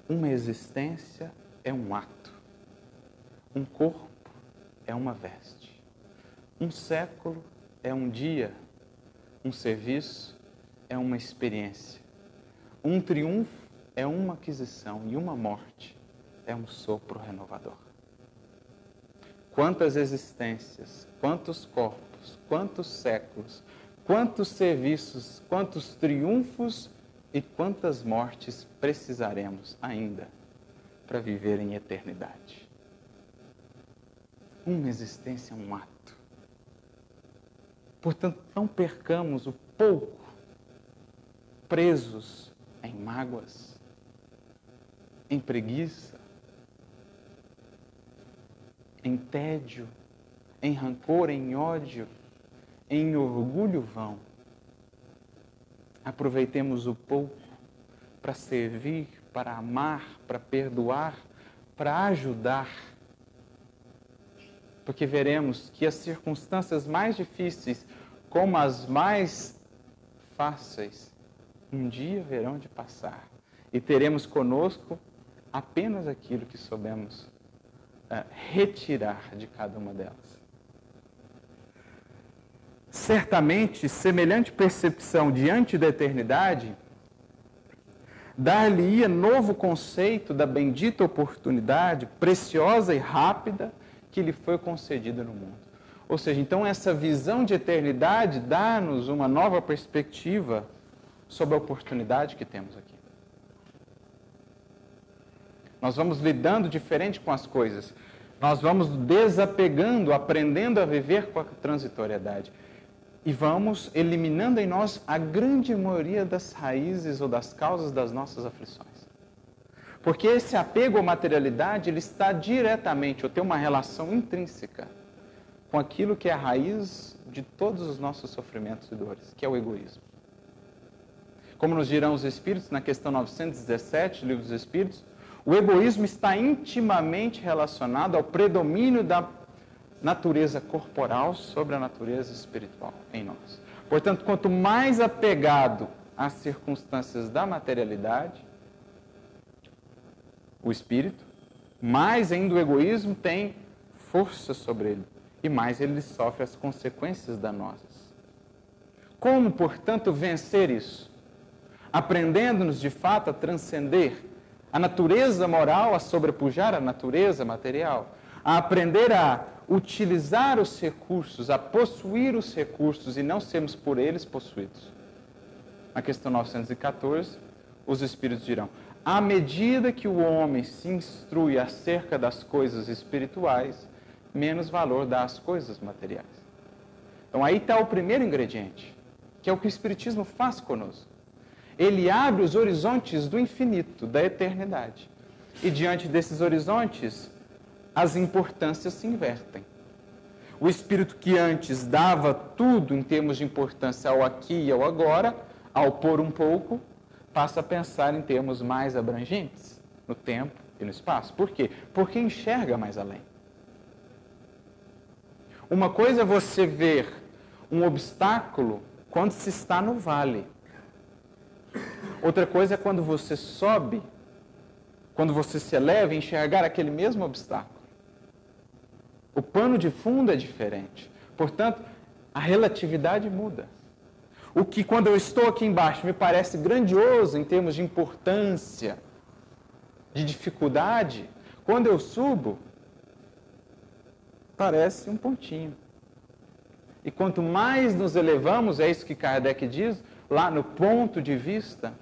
Speaker 1: uma existência é um ato. Um corpo é uma veste. Um século é um dia. Um serviço é uma experiência. Um triunfo é uma aquisição e uma morte é um sopro renovador. Quantas existências, quantos corpos, quantos séculos, quantos serviços, quantos triunfos e quantas mortes precisaremos ainda para viver em eternidade. Uma existência é um ato. Portanto, não percamos o pouco presos em mágoas, em preguiça, em tédio, em rancor, em ódio, em orgulho vão. Aproveitemos o pouco para servir, para amar, para perdoar, para ajudar. Porque veremos que as circunstâncias mais difíceis, como as mais fáceis, um dia verão de passar. E teremos conosco apenas aquilo que soubemos uh, retirar de cada uma delas. Certamente, semelhante percepção diante da eternidade dar-lhe-ia novo conceito da bendita oportunidade preciosa e rápida que lhe foi concedida no mundo. Ou seja, então essa visão de eternidade dá-nos uma nova perspectiva sobre a oportunidade que temos aqui. Nós vamos lidando diferente com as coisas. Nós vamos desapegando, aprendendo a viver com a transitoriedade e vamos eliminando em nós a grande maioria das raízes ou das causas das nossas aflições. Porque esse apego à materialidade, ele está diretamente, ou tem uma relação intrínseca com aquilo que é a raiz de todos os nossos sofrimentos e dores, que é o egoísmo. Como nos dirão os Espíritos na questão 917, Livro dos Espíritos, o egoísmo está intimamente relacionado ao predomínio da natureza corporal sobre a natureza espiritual em nós. Portanto, quanto mais apegado às circunstâncias da materialidade, o espírito, mais ainda o egoísmo tem força sobre ele e mais ele sofre as consequências danosas. Como, portanto, vencer isso? Aprendendo-nos de fato a transcender a natureza moral, a sobrepujar a natureza material, a aprender a utilizar os recursos, a possuir os recursos e não sermos por eles possuídos. Na questão 914, os Espíritos dirão: à medida que o homem se instrui acerca das coisas espirituais, menos valor dá às coisas materiais. Então aí está o primeiro ingrediente, que é o que o Espiritismo faz conosco. Ele abre os horizontes do infinito, da eternidade. E diante desses horizontes, as importâncias se invertem. O espírito que antes dava tudo em termos de importância ao aqui e ao agora, ao pôr um pouco, passa a pensar em termos mais abrangentes, no tempo e no espaço. Por quê? Porque enxerga mais além. Uma coisa é você ver um obstáculo quando se está no vale. Outra coisa é quando você sobe, quando você se eleva, enxergar aquele mesmo obstáculo. O pano de fundo é diferente. Portanto, a relatividade muda. O que, quando eu estou aqui embaixo, me parece grandioso em termos de importância, de dificuldade, quando eu subo, parece um pontinho. E quanto mais nos elevamos, é isso que Kardec diz, lá no ponto de vista,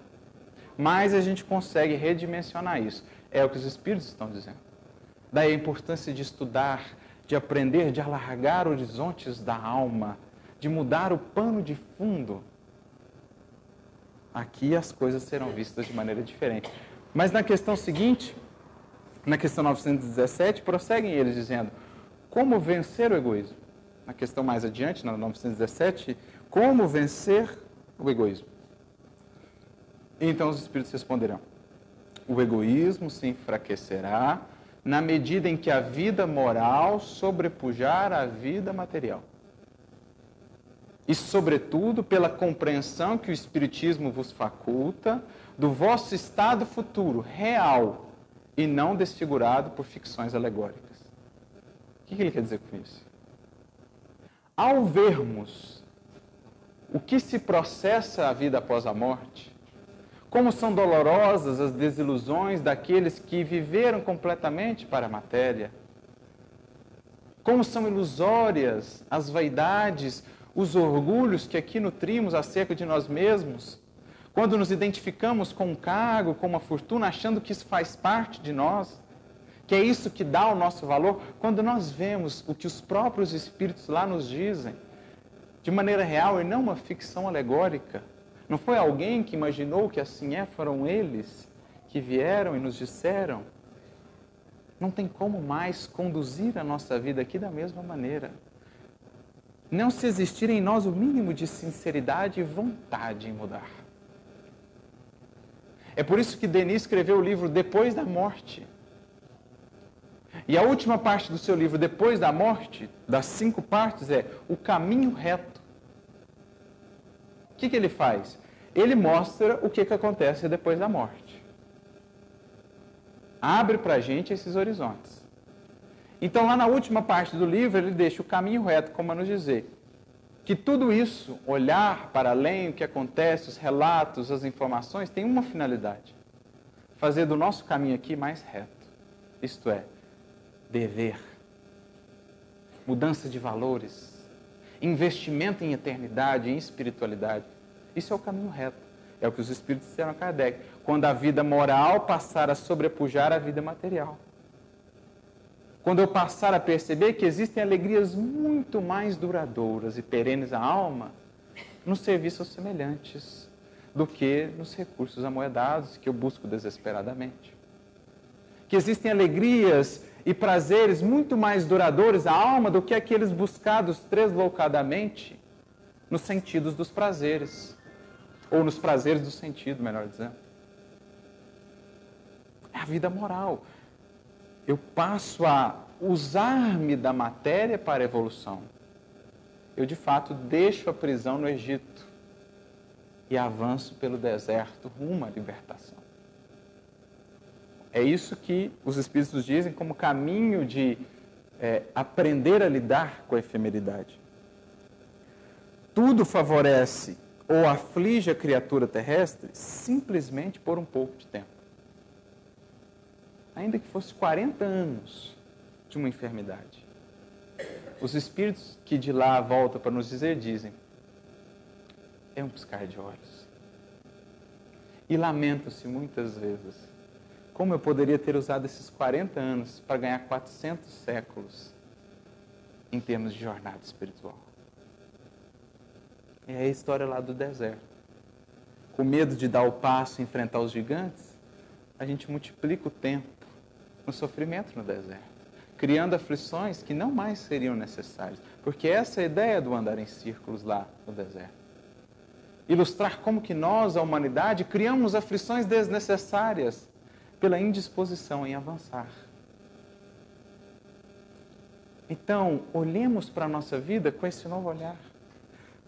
Speaker 1: mais a gente consegue redimensionar isso. É o que os Espíritos estão dizendo. Daí a importância de estudar, de aprender, de alargar horizontes da alma, de mudar o pano de fundo, aqui as coisas serão vistas de maneira diferente. Mas na questão seguinte, na questão 917, prosseguem eles dizendo: como vencer o egoísmo? Na questão mais adiante, na 917, como vencer o egoísmo? Então os espíritos responderão: o egoísmo se enfraquecerá na medida em que a vida moral sobrepujar a vida material. E, sobretudo, pela compreensão que o Espiritismo vos faculta do vosso estado futuro, real, e não desfigurado por ficções alegóricas. O que ele quer dizer com isso? Ao vermos o que se processa a vida após a morte, como são dolorosas as desilusões daqueles que viveram completamente para a matéria. Como são ilusórias as vaidades, os orgulhos que aqui nutrimos acerca de nós mesmos, quando nos identificamos com um cargo, com uma fortuna, achando que isso faz parte de nós, que é isso que dá o nosso valor, quando nós vemos o que os próprios Espíritos lá nos dizem, de maneira real e não uma ficção alegórica não foi alguém que imaginou que assim é, foram eles que vieram e nos disseram. Não tem como mais conduzir a nossa vida aqui da mesma maneira. não se existir em nós o mínimo de sinceridade e vontade em mudar. É por isso que Denis escreveu o livro Depois da Morte. E a última parte do seu livro, Depois da Morte, das cinco partes, é O Caminho Reto. O que, que ele faz? Ele mostra o que, que acontece depois da morte. Abre para a gente esses horizontes. Então, lá na última parte do livro, ele deixa o caminho reto, como a nos dizer que tudo isso, olhar para além, o que acontece, os relatos, as informações, tem uma finalidade: fazer do nosso caminho aqui mais reto. Isto é, dever, mudança de valores, investimento em eternidade, em espiritualidade. Isso é o caminho reto. É o que os Espíritos disseram a Kardec. Quando a vida moral passar a sobrepujar a vida material. Quando eu passar a perceber que existem alegrias muito mais duradouras e perenes à alma nos serviços semelhantes do que nos recursos amoedados que eu busco desesperadamente. Que existem alegrias e prazeres muito mais duradouros à alma do que aqueles buscados tresloucadamente nos sentidos dos prazeres, ou nos prazeres do sentido, melhor dizendo. É a vida moral eu passo a usar-me da matéria para a evolução. Eu, de fato, deixo a prisão no Egito e avanço pelo deserto rumo à libertação. É isso que os Espíritos dizem como caminho de é, aprender a lidar com a efemeridade. Tudo favorece ou aflige a criatura terrestre simplesmente por um pouco de tempo ainda que fosse 40 anos de uma enfermidade. Os espíritos que de lá voltam para nos dizer dizem: é um piscar de olhos. E lamento-se muitas vezes como eu poderia ter usado esses 40 anos para ganhar 400 séculos em termos de jornada espiritual. É a história lá do deserto. Com medo de dar o passo e enfrentar os gigantes, a gente multiplica o tempo no sofrimento no deserto, criando aflições que não mais seriam necessárias, porque essa é a ideia do andar em círculos lá no deserto. Ilustrar como que nós, a humanidade, criamos aflições desnecessárias pela indisposição em avançar. Então, olhemos para a nossa vida com esse novo olhar.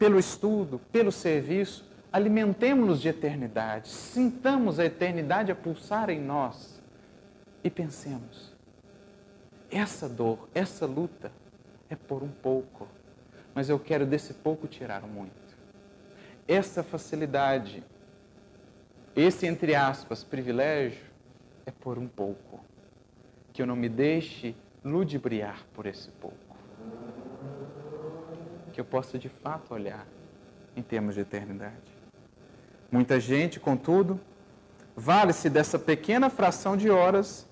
Speaker 1: Pelo estudo, pelo serviço, alimentemos-nos de eternidade, sintamos a eternidade a pulsar em nós e pensemos: essa dor, essa luta é por um pouco, mas eu quero desse pouco tirar muito. Essa facilidade, esse entre aspas privilégio, é por um pouco. Que eu não me deixe ludibriar por esse pouco. Que eu possa de fato olhar em termos de eternidade. Muita gente, contudo, vale-se dessa pequena fração de horas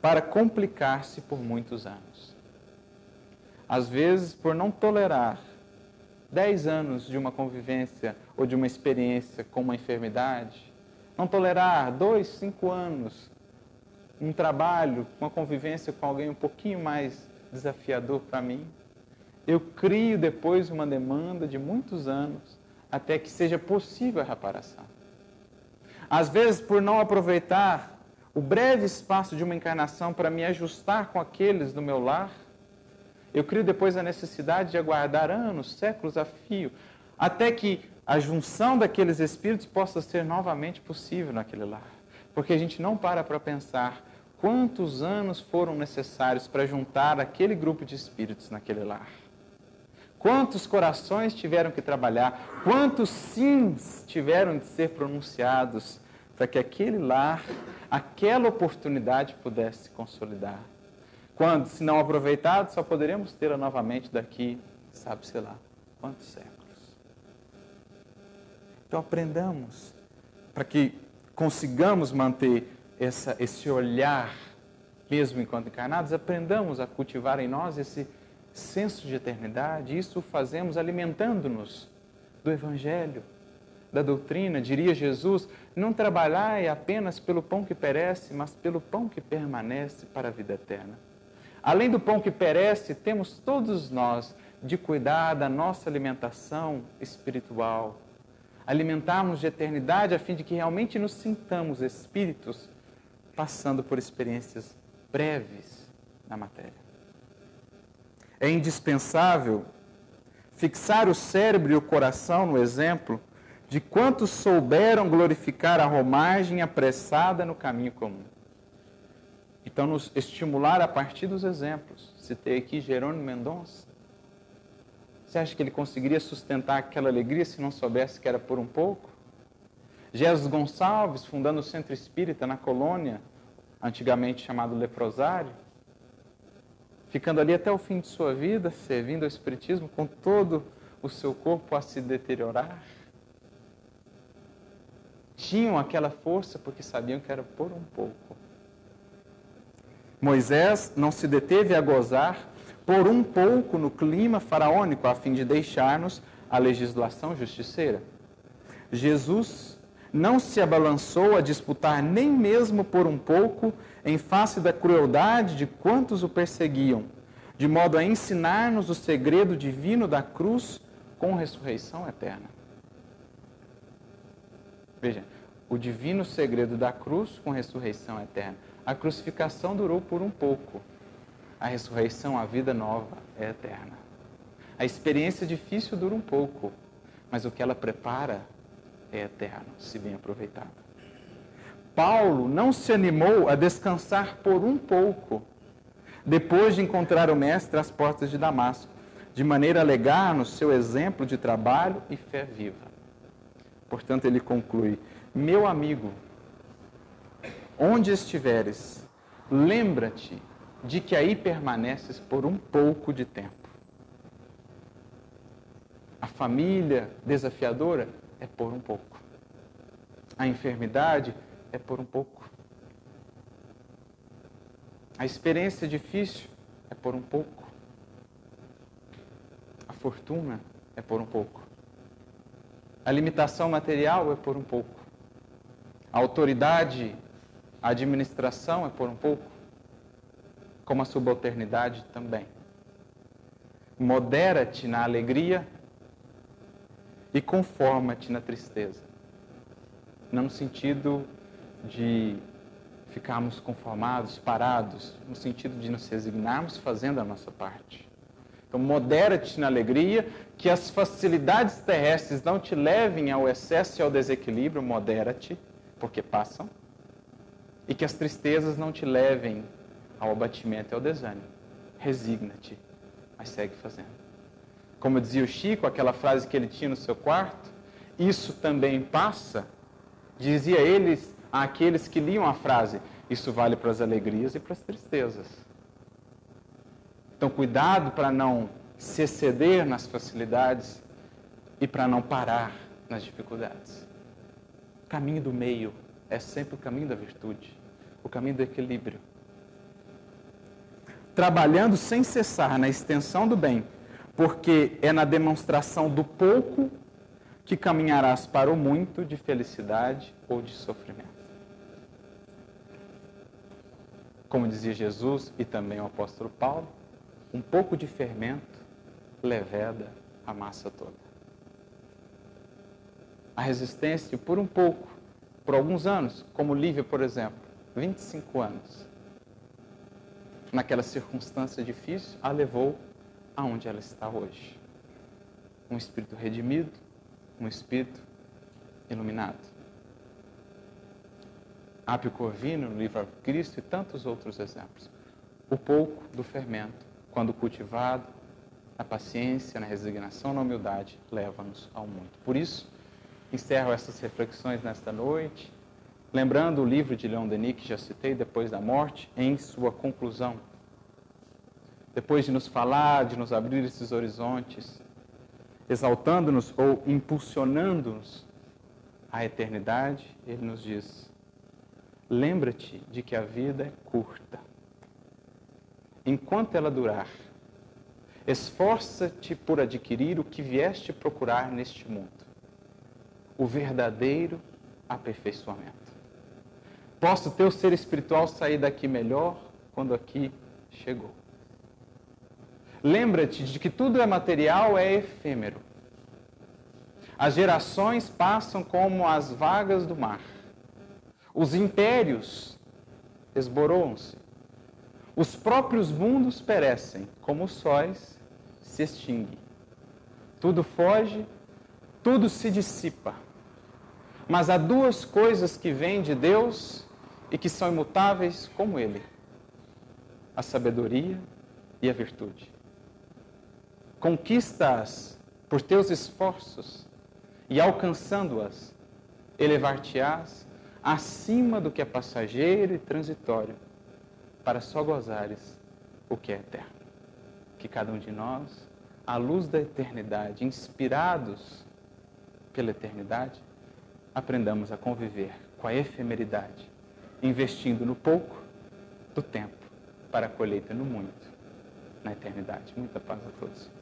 Speaker 1: para complicar-se por muitos anos. Às vezes, por não tolerar dez anos de uma convivência ou de uma experiência com uma enfermidade, não tolerar dois, cinco anos um trabalho, uma convivência com alguém um pouquinho mais desafiador para mim, eu crio depois uma demanda de muitos anos até que seja possível a reparação. Às vezes, por não aproveitar o breve espaço de uma encarnação para me ajustar com aqueles do meu lar, eu crio depois a necessidade de aguardar anos, séculos a fio, até que a junção daqueles espíritos possa ser novamente possível naquele lar. Porque a gente não para para pensar quantos anos foram necessários para juntar aquele grupo de espíritos naquele lar. Quantos corações tiveram que trabalhar, quantos sims tiveram de ser pronunciados para que aquele lar, aquela oportunidade pudesse se consolidar. Quando, se não aproveitado, só poderemos tê-la novamente daqui, sabe-se lá, quantos séculos. Então aprendamos para que consigamos manter essa, esse olhar, mesmo enquanto encarnados, aprendamos a cultivar em nós esse senso de eternidade. Isso fazemos alimentando-nos do Evangelho, da doutrina, diria Jesus, não trabalhai apenas pelo pão que perece, mas pelo pão que permanece para a vida eterna. Além do pão que perece, temos todos nós de cuidar da nossa alimentação espiritual, alimentarmos de eternidade a fim de que realmente nos sintamos espíritos passando por experiências breves na matéria. É indispensável fixar o cérebro e o coração no exemplo de quantos souberam glorificar a romagem apressada no caminho comum. Então, nos estimular a partir dos exemplos. Citei aqui Jerônimo Mendonça. Você acha que ele conseguiria sustentar aquela alegria se não soubesse que era por um pouco? Jesus Gonçalves, fundando o Centro Espírita na colônia, antigamente chamado Leprosário, ficando ali até o fim de sua vida, servindo ao Espiritismo com todo o seu corpo a se deteriorar. Tinham aquela força porque sabiam que era por um pouco. Moisés não se deteve a gozar por um pouco no clima faraônico, a fim de deixar-nos a legislação justiceira. Jesus não se abalançou a disputar nem mesmo por um pouco em face da crueldade de quantos o perseguiam, de modo a ensinar-nos o segredo divino da cruz com ressurreição eterna. Veja, o divino segredo da cruz com ressurreição eterna. A crucificação durou por um pouco. A ressurreição, a vida nova, é eterna. A experiência difícil dura um pouco, mas o que ela prepara é eterno, se bem aproveitado. Paulo não se animou a descansar por um pouco, depois de encontrar o Mestre às portas de Damasco, de maneira a legar-nos seu exemplo de trabalho e fé viva. Portanto, ele conclui: Meu amigo, onde estiveres, lembra-te de que aí permaneces por um pouco de tempo. A família desafiadora é por um pouco. A enfermidade é por um pouco. A experiência difícil é por um pouco. A fortuna é por um pouco. A limitação material é por um pouco. A autoridade a administração é por um pouco, como a subalternidade também. Modera-te na alegria e conforma-te na tristeza. Não no sentido de ficarmos conformados, parados, no sentido de nos resignarmos fazendo a nossa parte. Então, modera-te na alegria, que as facilidades terrestres não te levem ao excesso e ao desequilíbrio, modera-te, porque passam e que as tristezas não te levem ao abatimento e ao desânimo. Resigna-te, mas segue fazendo. Como dizia o Chico, aquela frase que ele tinha no seu quarto, isso também passa, dizia eles àqueles que liam a frase, isso vale para as alegrias e para as tristezas. Então, cuidado para não se exceder nas facilidades e para não parar nas dificuldades. Caminho do meio é sempre o caminho da virtude, o caminho do equilíbrio. Trabalhando sem cessar na extensão do bem, porque é na demonstração do pouco que caminharás para o muito de felicidade ou de sofrimento. Como dizia Jesus e também o apóstolo Paulo, um pouco de fermento leveda a massa toda. A resistência por um pouco por alguns anos, como Lívia, por exemplo, 25 anos. Naquela circunstância difícil, a levou aonde ela está hoje. Um espírito redimido, um espírito iluminado. Apio Corvino, no livro Cristo e tantos outros exemplos. O pouco do fermento, quando cultivado, na paciência, na resignação, na humildade, leva-nos ao muito. Por isso, encerro essas reflexões nesta noite, lembrando o livro de Leon Denis, que já citei, Depois da Morte, em sua conclusão. Depois de nos falar, de nos abrir esses horizontes, exaltando-nos ou impulsionando-nos à eternidade, ele nos diz: lembra-te de que a vida é curta. Enquanto ela durar, esforça-te por adquirir o que vieste procurar neste mundo o verdadeiro aperfeiçoamento. Posso ter o ser espiritual sair daqui melhor quando aqui chegou. Lembra-te de que tudo é material, é efêmero. As gerações passam como as vagas do mar. Os impérios esboroam-se. Os próprios mundos perecem, como os sóis se extinguem. Tudo foge, tudo se dissipa. Mas há duas coisas que vêm de Deus e que são imutáveis como Ele: a sabedoria e a virtude. Conquista-as por teus esforços e, alcançando-as, elevar-te-ás acima do que é passageiro e transitório, para só gozares o que é eterno. Que cada um de nós, à luz da eternidade, inspirados pela eternidade, aprendamos a conviver com a efemeridade, investindo no pouco do tempo para a colheita no muito, na eternidade. Muita paz a todos.